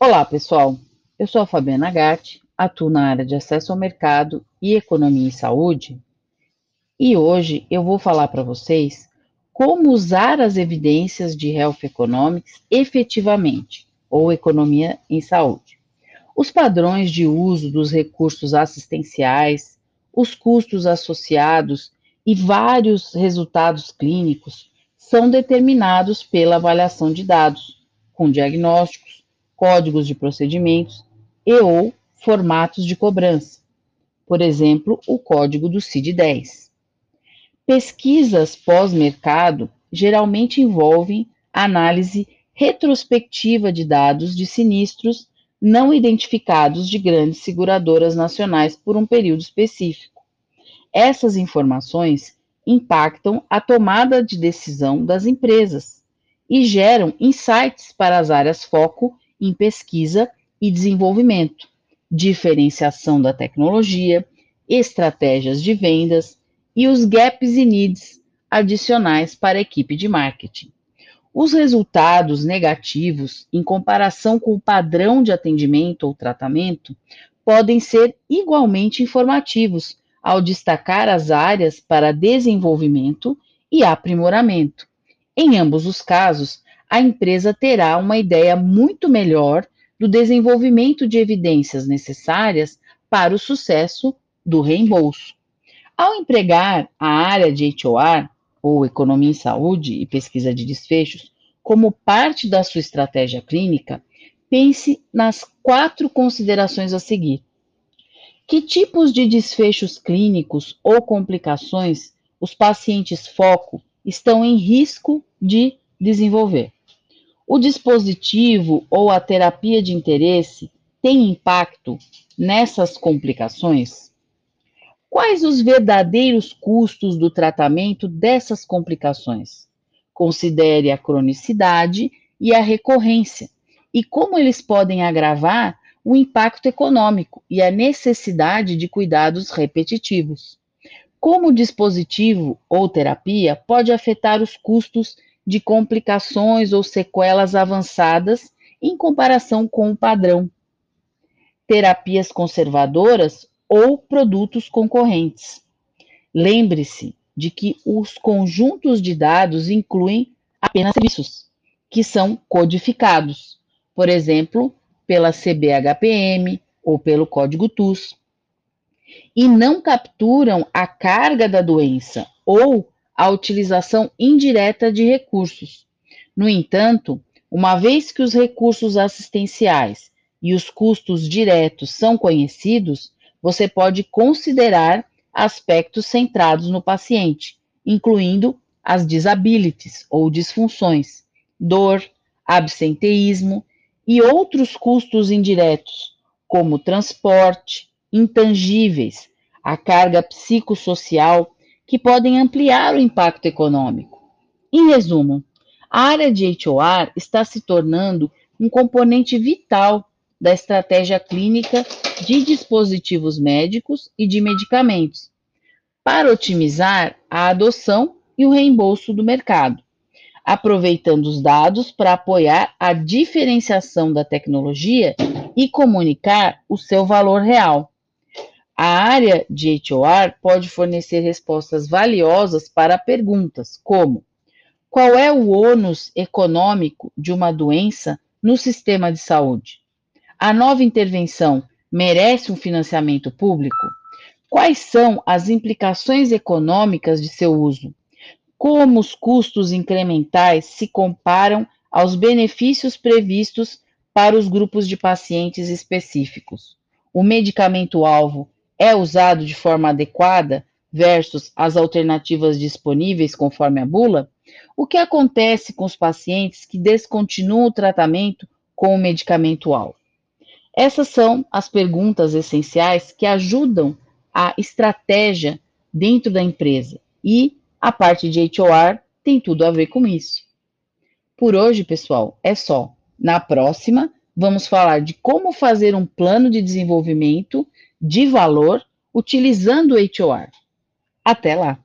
Olá, pessoal. Eu sou a Fabiana Gatti, atuo na área de acesso ao mercado e economia e saúde. E hoje eu vou falar para vocês como usar as evidências de Health Economics efetivamente, ou economia em saúde. Os padrões de uso dos recursos assistenciais, os custos associados e vários resultados clínicos são determinados pela avaliação de dados, com diagnósticos, códigos de procedimentos e ou formatos de cobrança, por exemplo, o código do CID-10. Pesquisas pós-mercado geralmente envolvem análise retrospectiva de dados de sinistros não identificados de grandes seguradoras nacionais por um período específico. Essas informações impactam a tomada de decisão das empresas e geram insights para as áreas foco em pesquisa e desenvolvimento, diferenciação da tecnologia, estratégias de vendas e os gaps e needs adicionais para a equipe de marketing. Os resultados negativos, em comparação com o padrão de atendimento ou tratamento, podem ser igualmente informativos ao destacar as áreas para desenvolvimento e aprimoramento. Em ambos os casos, a empresa terá uma ideia muito melhor do desenvolvimento de evidências necessárias para o sucesso do reembolso. Ao empregar a área de HOR, ou Economia em Saúde e Pesquisa de Desfechos, como parte da sua estratégia clínica, pense nas quatro considerações a seguir. Que tipos de desfechos clínicos ou complicações os pacientes foco estão em risco de desenvolver? O dispositivo ou a terapia de interesse tem impacto nessas complicações? Quais os verdadeiros custos do tratamento dessas complicações? Considere a cronicidade e a recorrência e como eles podem agravar o impacto econômico e a necessidade de cuidados repetitivos. Como o dispositivo ou terapia pode afetar os custos de complicações ou sequelas avançadas em comparação com o padrão. Terapias conservadoras ou produtos concorrentes. Lembre-se de que os conjuntos de dados incluem apenas serviços que são codificados, por exemplo, pela CBHPM ou pelo código TUS, e não capturam a carga da doença ou a utilização indireta de recursos. No entanto, uma vez que os recursos assistenciais e os custos diretos são conhecidos, você pode considerar aspectos centrados no paciente, incluindo as disabilities ou disfunções, dor, absenteísmo e outros custos indiretos, como transporte, intangíveis, a carga psicossocial, que podem ampliar o impacto econômico. Em resumo, a área de HOR está se tornando um componente vital da estratégia clínica de dispositivos médicos e de medicamentos, para otimizar a adoção e o reembolso do mercado aproveitando os dados para apoiar a diferenciação da tecnologia e comunicar o seu valor real. A área de HOR pode fornecer respostas valiosas para perguntas como: qual é o ônus econômico de uma doença no sistema de saúde? A nova intervenção merece um financiamento público? Quais são as implicações econômicas de seu uso? como os custos incrementais se comparam aos benefícios previstos para os grupos de pacientes específicos. O medicamento-alvo é usado de forma adequada versus as alternativas disponíveis conforme a bula? O que acontece com os pacientes que descontinuam o tratamento com o medicamento-alvo? Essas são as perguntas essenciais que ajudam a estratégia dentro da empresa e a parte de HOR tem tudo a ver com isso. Por hoje, pessoal, é só. Na próxima, vamos falar de como fazer um plano de desenvolvimento de valor utilizando o HOR. Até lá!